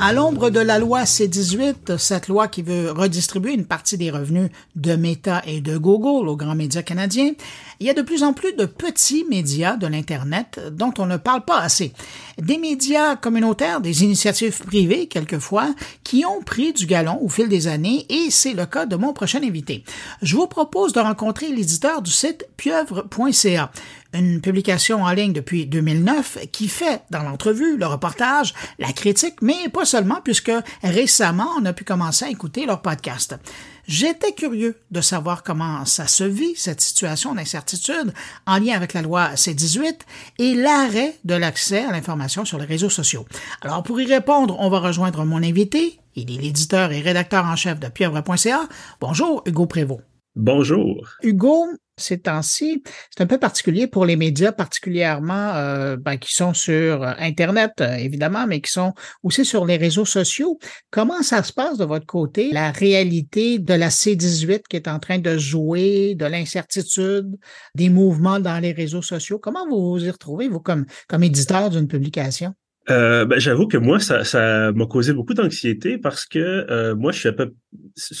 À l'ombre de la loi C-18, cette loi qui veut redistribuer une partie des revenus de Meta et de Google aux grands médias canadiens, il y a de plus en plus de petits médias de l'Internet dont on ne parle pas assez. Des médias communautaires, des initiatives privées quelquefois, qui ont pris du galon au fil des années et c'est le cas de mon prochain invité. Je vous propose de rencontrer l'éditeur du site pieuvre.ca, une publication en ligne depuis 2009 qui fait dans l'entrevue, le reportage, la critique, mais pas seulement puisque récemment on a pu commencer à écouter leur podcast. J'étais curieux de savoir comment ça se vit, cette situation d'incertitude en lien avec la loi C-18 et l'arrêt de l'accès à l'information sur les réseaux sociaux. Alors, pour y répondre, on va rejoindre mon invité. Il est l'éditeur et rédacteur en chef de pieuvre.ca. Bonjour, Hugo Prévost. Bonjour. Hugo, ces temps-ci, c'est un peu particulier pour les médias, particulièrement euh, ben, qui sont sur Internet, euh, évidemment, mais qui sont aussi sur les réseaux sociaux. Comment ça se passe de votre côté, la réalité de la C-18 qui est en train de jouer, de l'incertitude, des mouvements dans les réseaux sociaux? Comment vous vous y retrouvez, vous, comme, comme éditeur d'une publication? Euh, ben, j'avoue que moi, ça, m'a causé beaucoup d'anxiété parce que euh, moi, je suis un peu.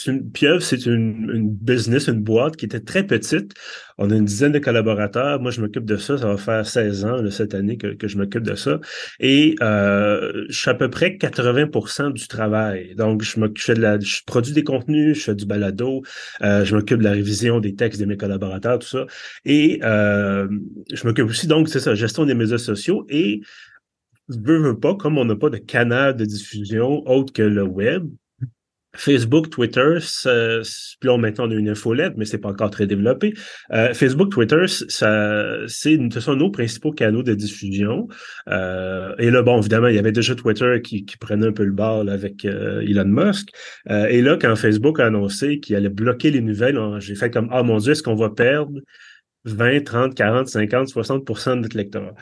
Une, Pieuvre, c'est une, une, business, une boîte qui était très petite. On a une dizaine de collaborateurs. Moi, je m'occupe de ça. Ça va faire 16 ans cette année que, que je m'occupe de ça. Et euh, je suis à peu près 80% du travail. Donc, je, je, de la, je produis des contenus, je fais du balado, euh, je m'occupe de la révision des textes de mes collaborateurs, tout ça. Et euh, je m'occupe aussi, donc, c'est ça, gestion des médias sociaux. Et veux, veux pas, comme on n'a pas de canal de diffusion autre que le web, Facebook, Twitter, puis là maintenant on a une infolette, mais c'est pas encore très développé. Euh, Facebook, Twitter, ça, c'est ce sont nos principaux canaux de diffusion. Euh, et là, bon, évidemment, il y avait déjà Twitter qui, qui prenait un peu le bord avec euh, Elon Musk. Euh, et là, quand Facebook a annoncé qu'il allait bloquer les nouvelles, j'ai fait comme ah mon Dieu, est-ce qu'on va perdre 20, 30, 40, 50, 60% de notre lectorat.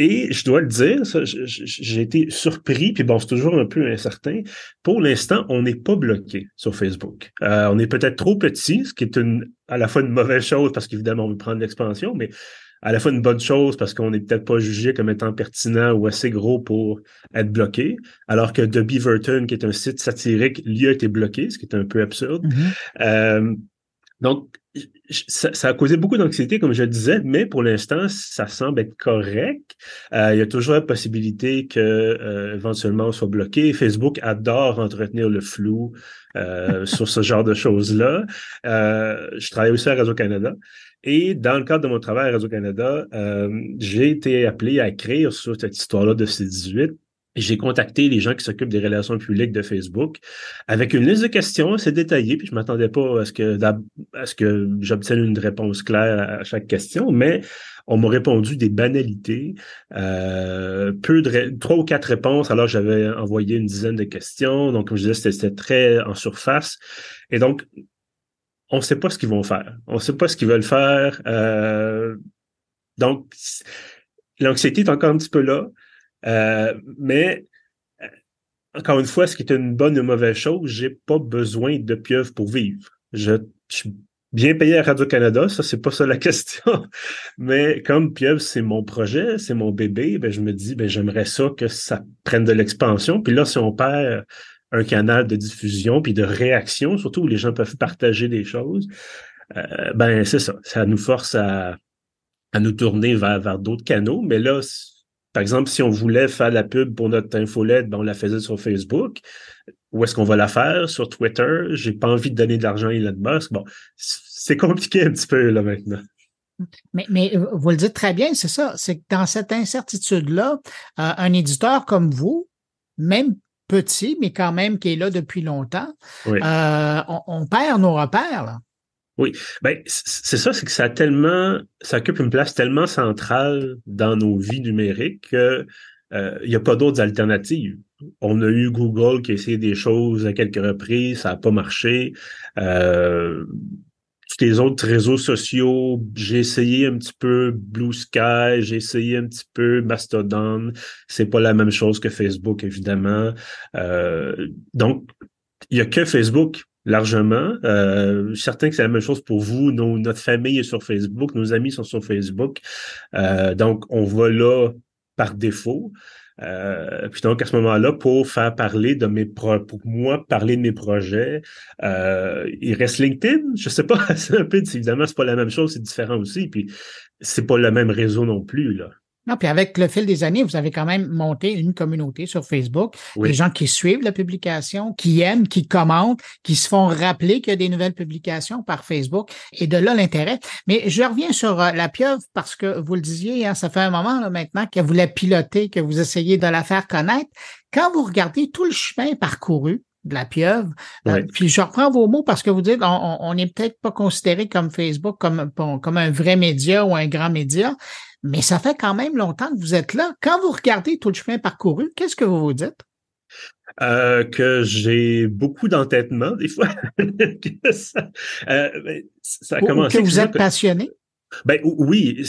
Et je dois le dire, j'ai été surpris, puis bon, c'est toujours un peu incertain. Pour l'instant, on n'est pas bloqué sur Facebook. Euh, on est peut-être trop petit, ce qui est une, à la fois une mauvaise chose parce qu'évidemment, on veut prendre l'expansion, mais à la fois une bonne chose parce qu'on n'est peut-être pas jugé comme étant pertinent ou assez gros pour être bloqué, alors que The Beaverton, qui est un site satirique, lui a été bloqué, ce qui est un peu absurde. Mm-hmm. euh, donc, ça, ça, a causé beaucoup d'anxiété, comme je le disais, mais pour l'instant, ça semble être correct. Euh, il y a toujours la possibilité que euh, éventuellement on soit bloqué. Facebook adore entretenir le flou euh, sur ce genre de choses-là. Euh, je travaille aussi à Radio-Canada. Et dans le cadre de mon travail à Radio-Canada, euh, j'ai été appelé à écrire sur cette histoire-là de C18 j'ai contacté les gens qui s'occupent des relations publiques de Facebook avec une liste de questions assez détaillée, puis je m'attendais pas à ce que que j'obtienne une réponse claire à chaque question, mais on m'a répondu des banalités, euh, peu de trois ou quatre réponses, alors j'avais envoyé une dizaine de questions, donc comme je disais, c'était très en surface, et donc on ne sait pas ce qu'ils vont faire, on ne sait pas ce qu'ils veulent faire, euh, donc l'anxiété est encore un petit peu là. Euh, mais euh, encore une fois, ce qui est une bonne ou mauvaise chose, j'ai pas besoin de pieuvre pour vivre. Je, suis bien payé à Radio-Canada, ça, c'est pas ça la question. Mais comme pieuvre, c'est mon projet, c'est mon bébé, ben, je me dis, ben, j'aimerais ça que ça prenne de l'expansion. Puis là, si on perd un canal de diffusion puis de réaction, surtout où les gens peuvent partager des choses, euh, ben, c'est ça. Ça nous force à, à nous tourner vers, vers d'autres canaux. Mais là, par exemple, si on voulait faire la pub pour notre infolette, ben on la faisait sur Facebook. Où est-ce qu'on va la faire? Sur Twitter. J'ai pas envie de donner de l'argent à Elon Musk. Bon, c'est compliqué un petit peu là maintenant. Mais, mais euh, vous le dites très bien, c'est ça. C'est que dans cette incertitude-là, euh, un éditeur comme vous, même petit, mais quand même qui est là depuis longtemps, euh, on, on, perd nos repères. Là. Oui, ben c'est ça, c'est que ça a tellement, ça occupe une place tellement centrale dans nos vies numériques qu'il euh, n'y a pas d'autres alternatives. On a eu Google qui a essayé des choses à quelques reprises, ça n'a pas marché. Euh, tous les autres réseaux sociaux, j'ai essayé un petit peu Blue Sky, j'ai essayé un petit peu Mastodon. C'est pas la même chose que Facebook, évidemment. Euh, donc, il y a que Facebook largement. Euh, que c'est la même chose pour vous. notre famille est sur Facebook, nos amis sont sur Facebook. Euh, donc, on va là par défaut. Euh, puis donc, à ce moment-là, pour faire parler de mes pro pour moi, parler de mes projets, euh, il reste LinkedIn. Je sais pas, c'est un peu, évidemment, c'est pas la même chose, c'est différent aussi. Puis c'est pas le même réseau non plus, là. Non, puis avec le fil des années, vous avez quand même monté une communauté sur Facebook, des gens qui suivent la publication, qui aiment, qui commentent, qui se font rappeler qu'il y a des nouvelles publications par Facebook, et de là l'intérêt. Mais je reviens sur euh, la pieuvre parce que vous le disiez, hein, ça fait un moment là, maintenant que vous la pilotez, que vous essayez de la faire connaître. Quand vous regardez tout le chemin parcouru, de la pieuvre. Euh, puis je reprends vos mots parce que vous dites on n'est peut-être pas considéré comme Facebook comme, comme un vrai média ou un grand média, mais ça fait quand même longtemps que vous êtes là. Quand vous regardez tout le chemin parcouru, qu'est-ce que vous vous dites? Euh, que j'ai beaucoup d'entêtement des fois. ça, euh, ben, ça a commencé. Que vous êtes passionné? Ben oui,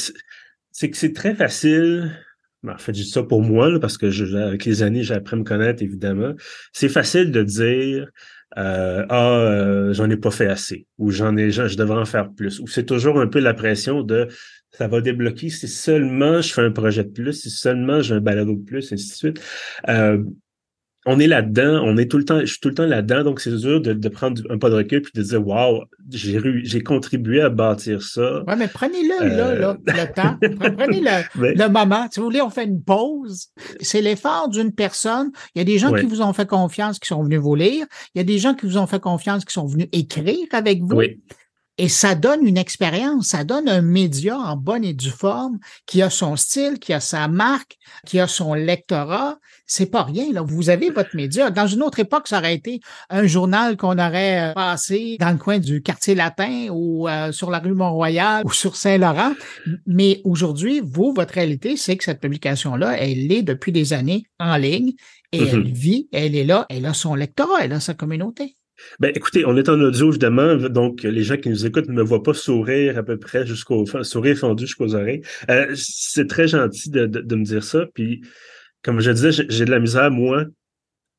c'est que c'est très facile. Ben, en fait, je dis ça pour moi parce que je, avec les années, j'ai appris à me connaître évidemment. C'est facile de dire euh, ah euh, j'en ai pas fait assez ou j'en ai je devrais en faire plus ou c'est toujours un peu la pression de ça va débloquer si seulement je fais un projet de plus, si seulement j'ai un balado de plus, et ainsi de suite. Euh, on est là-dedans, on est tout le temps, je suis tout le temps là-dedans, donc c'est dur de, prendre un pas de recul puis de dire Waouh, j'ai j'ai contribué à bâtir ça. Oui, mais prenez-le là, là, euh, le temps. Prenez le, le, moment. Si vous voulez, on fait une pause. C'est l'effort d'une personne. Il y a des gens qui vous ont fait confiance, qui sont venus vous lire. Il y a des gens qui vous ont fait confiance, qui sont venus écrire avec vous. Oui. Et ça donne une expérience, ça donne un média en bonne et due forme qui a son style, qui a sa marque, qui a son lectorat. C'est pas rien, là. Vous avez votre média. Dans une autre époque, ça aurait été un journal qu'on aurait euh, passé dans le coin du quartier latin ou euh, sur la rue Mont-Royal ou sur Saint-Laurent. Mais aujourd'hui, vous, votre réalité, c'est que cette publication-là, elle est depuis des années en ligne et mm-hmm. elle vit, elle est là, elle a son lectorat, elle a sa communauté. Ben, écoutez, on est en audio, évidemment, donc les gens qui nous écoutent ne me voient pas sourire à peu près jusqu'au sourire fendu jusqu'aux oreilles. Euh, c'est très gentil de, de, me dire ça. Puis, comme je disais, j'ai de la misère, moi,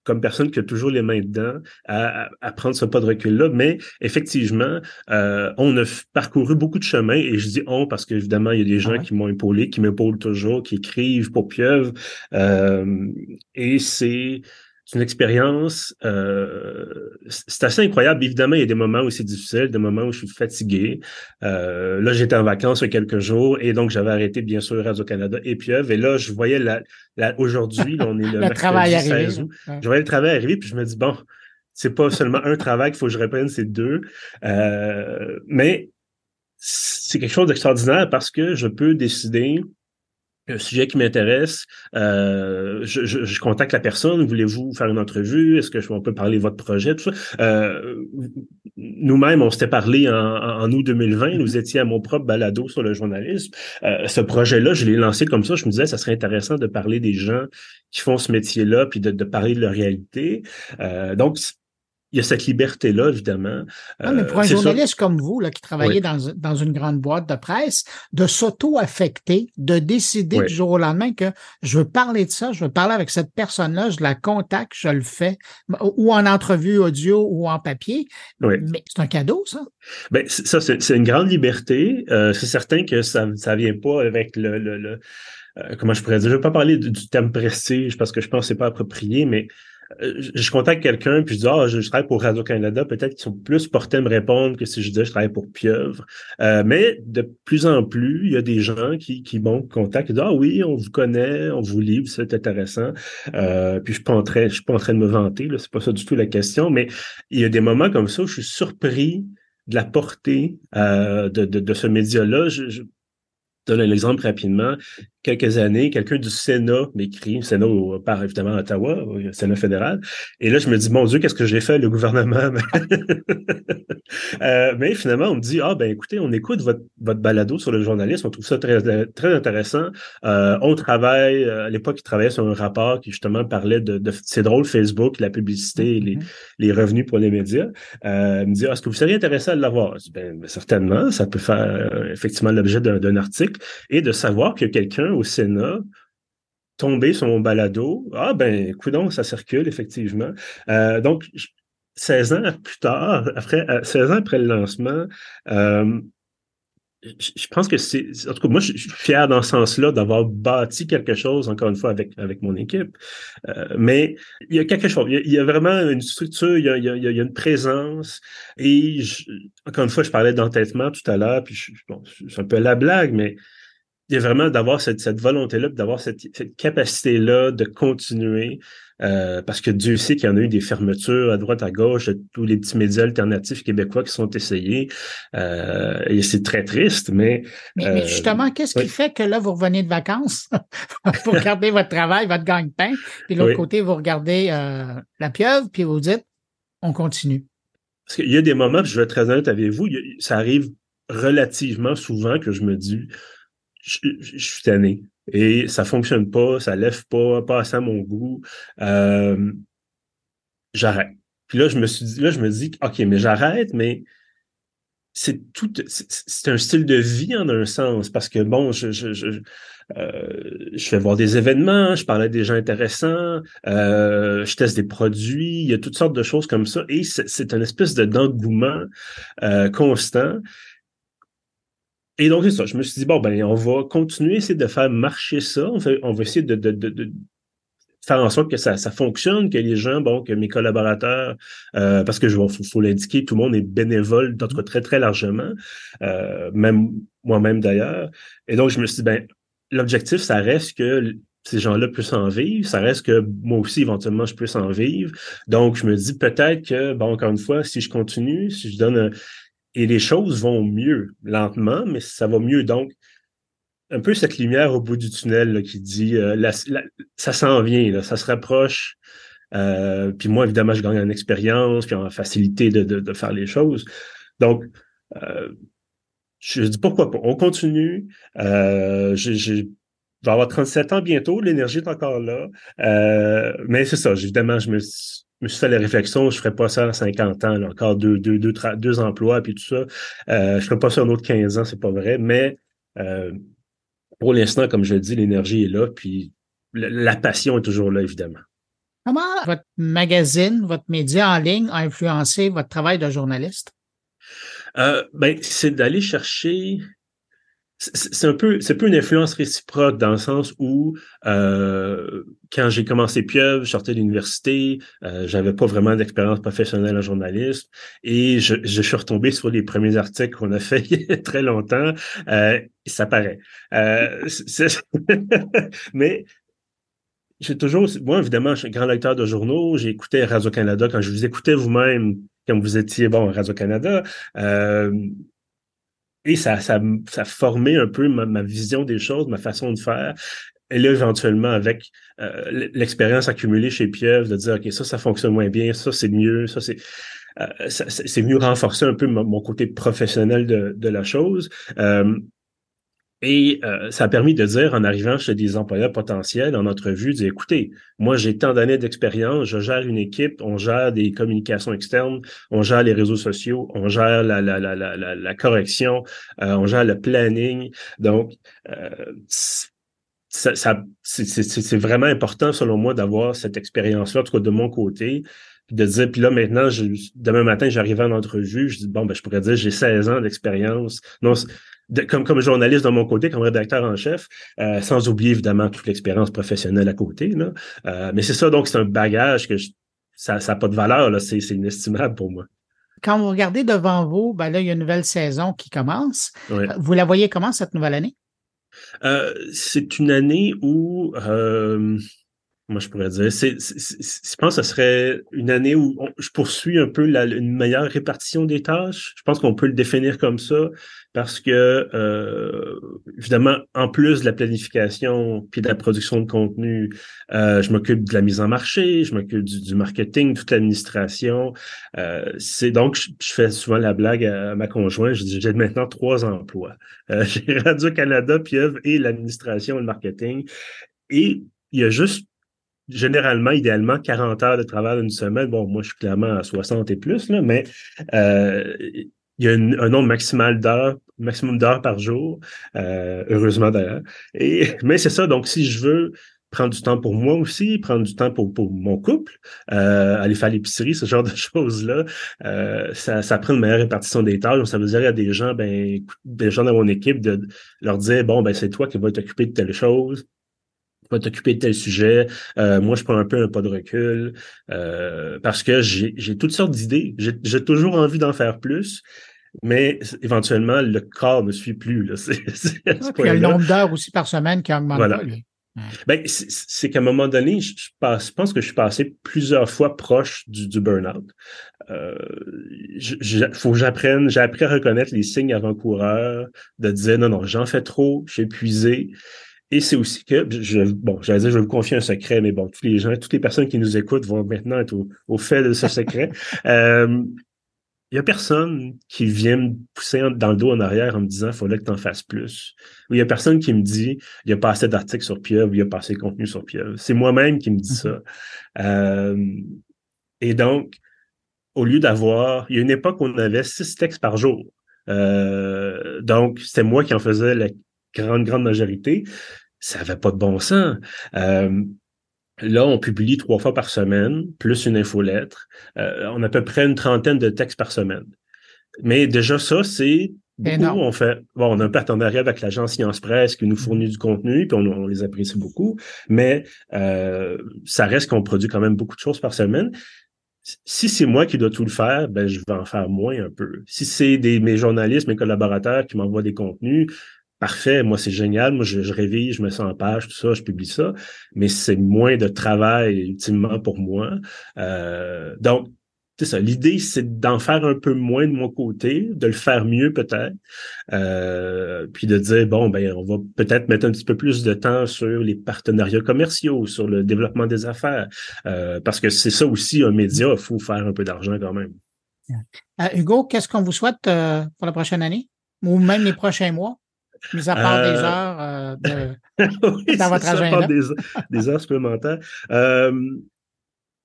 comme personne qui a toujours les mains dedans, à, à prendre ce pas de recul-là. Mais effectivement, euh, on a parcouru beaucoup de chemins, et je dis on parce qu'évidemment, il y a des gens qui m'ont épaulé, qui m'épaulent toujours, qui écrivent pour Pieuvre. Euh, et c'est c'est une expérience, euh, c'est assez incroyable. Évidemment, il y a des moments où c'est difficile, des moments où je suis fatigué. Euh, là, j'étais en vacances il y a quelques jours et donc j'avais arrêté bien sûr Radio-Canada et Pieuvre. Et là, je voyais la, aujourd'hui, on est le, le travail 16 Je voyais le travail arriver puis je me dis, bon, c'est pas seulement un travail qu'il faut que je reprenne, c'est deux. Euh, mais c'est quelque chose d'extraordinaire parce que je peux décider un sujet qui m'intéresse, euh, je, je, contacte la personne, voulez-vous faire une entrevue, est-ce que je, on peut parler de votre projet, tout ça. Euh, nous-mêmes, on s'était parlé en, en, août 2020, nous étions à mon propre balado sur le journalisme. Euh, ce projet-là, je l'ai lancé comme ça, je me disais, ça serait intéressant de parler des gens qui font ce métier-là, puis de, de parler de leur réalité. Euh, donc, il y a cette liberté-là, évidemment. Non, mais pour un euh, journaliste comme vous, là, qui travaillait dans, dans une grande boîte de presse, de s'auto-affecter, de décider du jour au lendemain que je veux parler de ça, je veux parler avec cette personne-là, je la contacte, je le fais, ou en entrevue audio ou en papier. Mais c'est un cadeau, ça. Ben, ça, c'est une grande liberté. Euh, c'est certain que ça ne vient pas avec le, le, le euh, comment je pourrais dire, je ne vais pas parler du, du terme prestige parce que je pense que c'est pas approprié, mais je contacte quelqu'un puis je dis ah je, travaille pour Radio Canada peut-être qu'ils sont plus portés à me répondre que si je disais je travaille pour Pieuvre. Euh, mais de plus en plus il y a des gens qui qui m'ont contacté disent ah oui on vous connaît on vous lit c'est intéressant. Euh, puis je suis pas en train je suis pas en train de me vanter là c'est pas ça du tout la question mais il y a des moments comme ça où je suis surpris de la portée de, de, de, ce média là je, donne un exemple rapidement. Quelques années, quelqu'un du Sénat m'écrit, Sénat par évidemment Ottawa, Sénat fédéral. Et là, je me dis, mon Dieu, qu'est-ce que j'ai fait, le gouvernement? euh, mais finalement, on me dit, ah ben écoutez, on écoute votre, votre balado sur le journalisme, on trouve ça très, très intéressant. Euh, on travaille, euh, à l'époque, il travaillait sur un rapport qui justement parlait de, de c'est drôle, Facebook, la publicité, les, mm-hmm. les revenus pour les médias. Euh, il me dit, ah, est-ce que vous seriez intéressé à l'avoir? Ben, certainement, ça peut faire effectivement l'objet d'un article et de savoir que quelqu'un au Sénat tombé sur mon balado, ah ben, coudon, ça circule, effectivement. Euh, donc, 16 ans plus tard, après, 16 euh, ans après le lancement, euh, je pense que c'est, en tout cas, moi, je suis fier dans ce sens-là d'avoir bâti quelque chose, encore une fois, avec, avec mon équipe. Euh, mais il y a quelque chose, il y a, vraiment une structure, il y a, il y a, il y a une présence. Et encore une fois, je parlais d'entêtement tout à l'heure, puis je, bon, c'est un peu la blague, mais il y a vraiment d'avoir cette, cette volonté-là, d'avoir cette, cette capacité-là de continuer. Euh, parce que Dieu sait qu'il y en a eu des fermetures à droite, à gauche, tous les petits médias alternatifs québécois qui sont essayés. Euh, et c'est très triste, mais... Mais, euh, justement, qu'est-ce qui fait que là, vous revenez de vacances? vous regardez votre travail, votre gagne-pain, puis de l'autre côté, vous regardez la pieuvre, puis vous dites, on continue. Parce qu'il y a des moments, je vais être très honnête avec vous, ça arrive relativement souvent que je me dis, je, je, suis tanné et ça fonctionne pas, ça lève pas, pas à mon goût. Euh, j'arrête. Puis là, je me suis dit, là, je me dis, OK, mais j'arrête, mais c'est tout, c'est un style de vie en un sens, parce que bon, je, je, je, euh, je fais voir des événements, je parle à des gens intéressants, euh, je teste des produits, il y a toutes sortes de choses comme ça, et c'est une espèce de d'engouement euh, constant et donc, c'est ça. Je me suis dit, bon, ben, on va continuer, essayer de faire marcher ça. On, va essayer de, faire en sorte que ça, fonctionne, que les gens, bon, que mes collaborateurs, euh, parce que je faut, faut l'indiquer, tout le monde est bénévole, cas très, très largement, euh, même moi-même d'ailleurs. Et donc, je me suis dit, ben, l'objectif, ça reste que ces gens-là puissent en vivre, ça reste que moi aussi, éventuellement, je puisse en vivre. Donc, je me dis peut-être que, bon, encore une fois, si je continue, si je donne et les choses vont mieux, lentement, mais ça va mieux. Donc, un peu cette lumière au bout du tunnel qui dit euh, ça s'en vient, là, ça se rapproche. Euh, puis moi, évidemment, je gagne en expérience, puis en facilité de, de, faire les choses. Donc, euh, je dis pourquoi pas. On continue. Euh, je vais avoir 37 ans bientôt, l'énergie est encore là. Euh, mais c'est ça, évidemment, je me me suis fait la réflexion, je ferais pas ça à 50 ans, encore deux, deux, deux, deux emplois puis tout ça. Euh, je ferais pas ça un autre 15 ans, c'est pas vrai. Mais euh, pour l'instant, comme je le dis, l'énergie est là, puis la, passion est toujours là, évidemment. Comment votre magazine, votre média en ligne a influencé votre travail de journaliste? Euh, ben, c'est d'aller chercher c'est un peu c'est peu une influence réciproque dans le sens où euh, quand j'ai commencé Pieuvre, je sortais de l'université, euh, j'avais pas vraiment d'expérience professionnelle en journalisme et je, je, suis retombé sur les premiers articles qu'on a fait il y a très longtemps. Euh, ça paraît. Euh, mais j'ai toujours, moi évidemment, je suis un grand lecteur de journaux. Écouté Radio Canada quand je vous écoutais vous-même, comme vous étiez bon Radio Canada. Et ça, ça, ça formé un peu ma, vision des choses, ma façon de faire. Et là, éventuellement, avec euh, l'expérience accumulée chez Pieuvre, de dire, OK, ça, ça fonctionne moins bien, ça, c'est mieux, ça, c'est... Euh, c'est mieux renforcer un peu mon, côté professionnel de, de la chose. Euh, et euh, ça a permis de dire, en arrivant chez des employeurs potentiels en entrevue, dire, écoutez, moi j'ai tant d'années d'expérience, je gère une équipe, on gère des communications externes, on gère les réseaux sociaux, on gère la, la, la, la, la correction, euh, on gère le planning. Donc, euh, ça, ça c'est vraiment important selon moi d'avoir cette expérience-là, en tout cas de mon côté, de dire, puis là maintenant, je, demain matin, j'arrive en entrevue, je dis, bon, ben, je pourrais dire, j'ai 16 ans d'expérience. Non, comme, comme journaliste de mon côté, comme rédacteur en chef, euh, sans oublier évidemment toute l'expérience professionnelle à côté. Là. Euh, mais c'est ça, donc c'est un bagage que ça n'a pas de valeur, là, c'est, inestimable pour moi. Quand vous regardez devant vous, ben là, il y a une nouvelle saison qui commence. Euh, vous la voyez comment cette nouvelle année? c'est une année où moi je pourrais dire. C'est, je pense que ce serait une année où je poursuis un peu la, une meilleure répartition des tâches. Je pense qu'on peut le définir comme ça parce que, euh, évidemment, en plus de la planification puis de la production de contenu, euh, je m'occupe de la mise en marché, je m'occupe du, marketing, toute l'administration. Euh, c'est donc, je, fais souvent la blague à, ma conjointe, je dis, j'ai maintenant trois emplois. Euh, j'ai Radio-Canada, Pieuvre et l'administration et le marketing. Et il y a juste généralement, idéalement, 40 heures de travail une semaine. Bon, moi, je suis clairement à 60 et plus, là, mais euh, il y a un nombre maximal d'heures, maximum d'heures par jour, euh, heureusement d'ailleurs. Et mais c'est ça. Donc, si je veux prendre du temps pour moi aussi, prendre du temps pour, pour mon couple, euh, aller faire l'épicerie, ce genre de choses-là. Euh, ça, ça prend une meilleure répartition des tâches. Donc, ça veut dire à des gens, ben, des gens dans mon équipe, de leur dire, bon, ben, c'est toi qui vas t'occuper de telle chose, va t'occuper de tel sujet. Euh, moi, je prends un peu un pas de recul euh, parce que j'ai toutes sortes d'idées. J'ai toujours envie d'en faire plus, mais éventuellement, le corps ne suit plus. Là. il y a le nombre d'heures aussi par semaine qui augmente voilà. Ben, c'est qu'à un moment donné, je, pense que je suis passé plusieurs fois proche du, du burn-out. Euh, faut que j'apprenne, j'ai appris à reconnaître les signes avant-coureurs, de dire non, non, j'en fais trop, je suis épuisé. Et c'est aussi que, je, bon, j'allais dire, je vais vous confier un secret, mais bon, tous les gens, toutes les personnes qui nous écoutent vont maintenant être au, fait de ce secret. euh, il y a personne qui vient me pousser dans le dos en arrière en me disant, faudrait que tu en fasses plus. Ou il y a personne qui me dit, il n'y a pas assez d'articles sur Pieuvre, il n'y a pas assez de contenu sur Pieuvre. C'est moi-même qui me dis ça. Mm-hmm. Euh, et donc, au lieu d'avoir, il y a une époque où on avait six textes par jour. Euh, donc, c'était moi qui en faisais la grande, grande majorité. Ça n'avait pas de bon sens. Euh, Là, on publie trois fois par semaine, plus une infolettre. Euh, on a à peu près une trentaine de textes par semaine. Mais déjà, ça, c'est beaucoup. On fait, bon, on a un partenariat avec l'agence Science Presse qui nous fournit du contenu, puis on, les apprécie beaucoup. Mais euh, ça reste qu'on produit quand même beaucoup de choses par semaine. Si c'est moi qui dois tout le faire, ben je vais en faire moins un peu. Si c'est des mes journalistes, mes collaborateurs qui m'envoient des contenus, parfait, moi c'est génial, moi je, je, révise, je me sens en page, tout ça, je publie ça, mais c'est moins de travail ultimement pour moi. Euh, donc, c'est ça. L'idée, c'est d'en faire un peu moins de mon côté, de le faire mieux peut-être, euh, puis de dire bon ben on va peut-être mettre un petit peu plus de temps sur les partenariats commerciaux, sur le développement des affaires, euh, parce que c'est ça aussi un média, il faut faire un peu d'argent quand même. Euh, Hugo, qu'est-ce qu'on vous souhaite euh, pour la prochaine année? Ou même les prochains mois? Mis à part des euh, heures euh, de, dans votre agenda. Des, des, heures supplémentaires. Euh,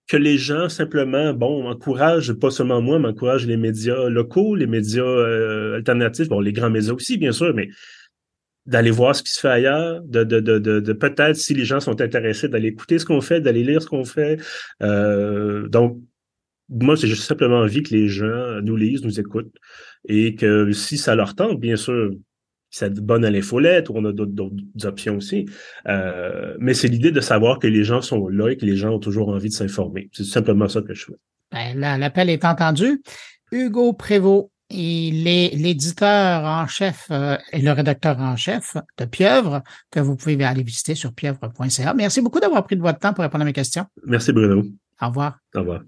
que les gens simplement, bon, encouragent, pas seulement moi, mais encouragent les médias locaux, les médias alternatifs, bon, les grands médias aussi, bien sûr, mais d'aller voir ce qui se fait ailleurs, de, de, de, de, peut-être, si les gens sont intéressés, d'aller écouter ce qu'on fait, d'aller lire ce qu'on fait. donc, moi, j'ai juste simplement envie que les gens nous lisent, nous écoutent, et que si ça leur tente, bien sûr, c'est bonne à l'infolette ou on a d'autres options aussi. Euh, mais c'est l'idée de savoir que les gens sont là et que les gens ont toujours envie de s'informer. C'est simplement ça que je fais. Ben, L'appel est entendu. Hugo Prévost, il est l'éditeur en chef euh, et le rédacteur en chef de Pieuvre, que vous pouvez aller visiter sur pieuvre.ca. Merci beaucoup d'avoir pris de votre temps pour répondre à mes questions. Merci Bruno. Au revoir. Au revoir.